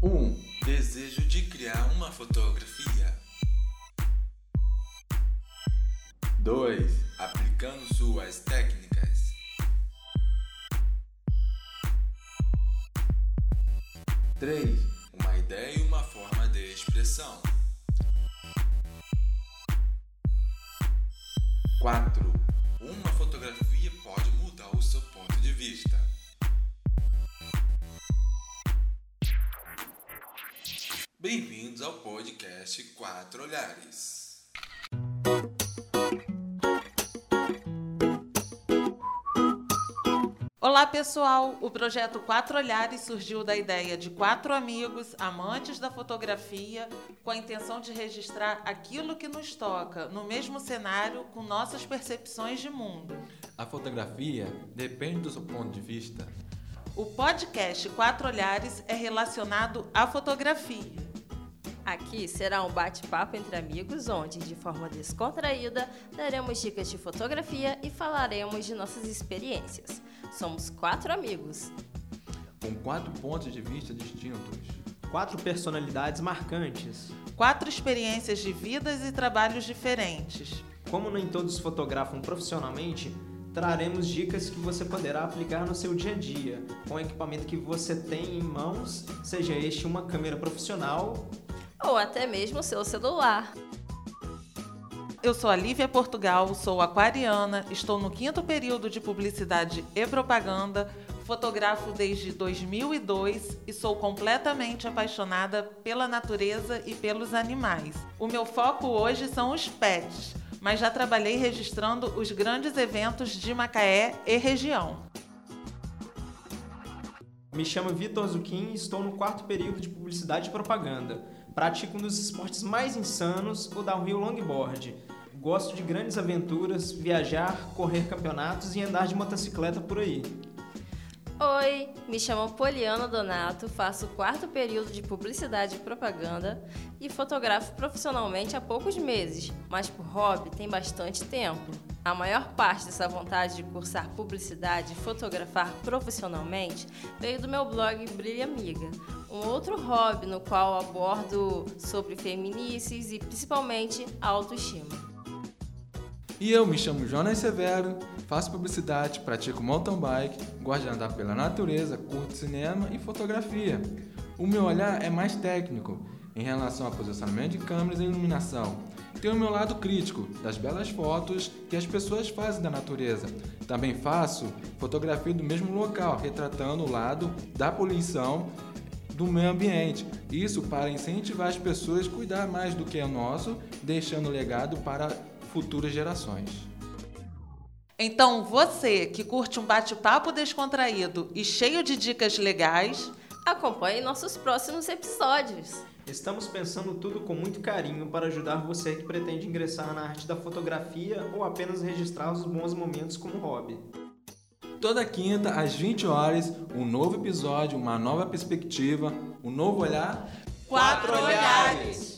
Um, desejo de criar uma fotografia. 2. Aplicando suas técnicas. 3. Uma ideia e uma forma de expressão. 4. Uma Bem-vindos ao podcast Quatro Olhares. Olá pessoal! O projeto Quatro Olhares surgiu da ideia de quatro amigos, amantes da fotografia, com a intenção de registrar aquilo que nos toca, no mesmo cenário, com nossas percepções de mundo. A fotografia depende do seu ponto de vista. O podcast Quatro Olhares é relacionado à fotografia. Aqui será um bate-papo entre amigos, onde, de forma descontraída, daremos dicas de fotografia e falaremos de nossas experiências. Somos quatro amigos. Com quatro pontos de vista distintos. Quatro personalidades marcantes. Quatro experiências de vidas e trabalhos diferentes. Como nem todos fotografam profissionalmente, traremos dicas que você poderá aplicar no seu dia a dia, com o equipamento que você tem em mãos, seja este uma câmera profissional ou até mesmo seu celular. Eu sou a Lívia Portugal, sou aquariana, estou no quinto período de publicidade e propaganda, fotografo desde 2002 e sou completamente apaixonada pela natureza e pelos animais. O meu foco hoje são os pets, mas já trabalhei registrando os grandes eventos de Macaé e região. Me chamo Vitor Zucchini e estou no quarto período de publicidade e propaganda. Pratico um dos esportes mais insanos, o downhill longboard. Gosto de grandes aventuras, viajar, correr campeonatos e andar de motocicleta por aí. Oi, me chamo Poliana Donato, faço o quarto período de publicidade e propaganda e fotografo profissionalmente há poucos meses, mas por hobby tem bastante tempo. A maior parte dessa vontade de cursar publicidade e fotografar profissionalmente veio do meu blog Brilha Amiga, um outro hobby no qual abordo sobre feminices e principalmente autoestima. E eu me chamo Jonas Severo, faço publicidade, pratico mountain bike, gosto de andar pela natureza, curto cinema e fotografia. O meu olhar é mais técnico em relação a posicionamento de câmeras e iluminação. Tenho o meu lado crítico das belas fotos que as pessoas fazem da natureza. Também faço fotografia do mesmo local, retratando o lado da poluição do meio ambiente. Isso para incentivar as pessoas a cuidar mais do que é nosso, deixando legado para futuras gerações. Então, você que curte um bate-papo descontraído e cheio de dicas legais, acompanhe nossos próximos episódios. Estamos pensando tudo com muito carinho para ajudar você que pretende ingressar na arte da fotografia ou apenas registrar os bons momentos como hobby. Toda quinta, às 20 horas, um novo episódio, uma nova perspectiva, um novo olhar. Quatro olhares!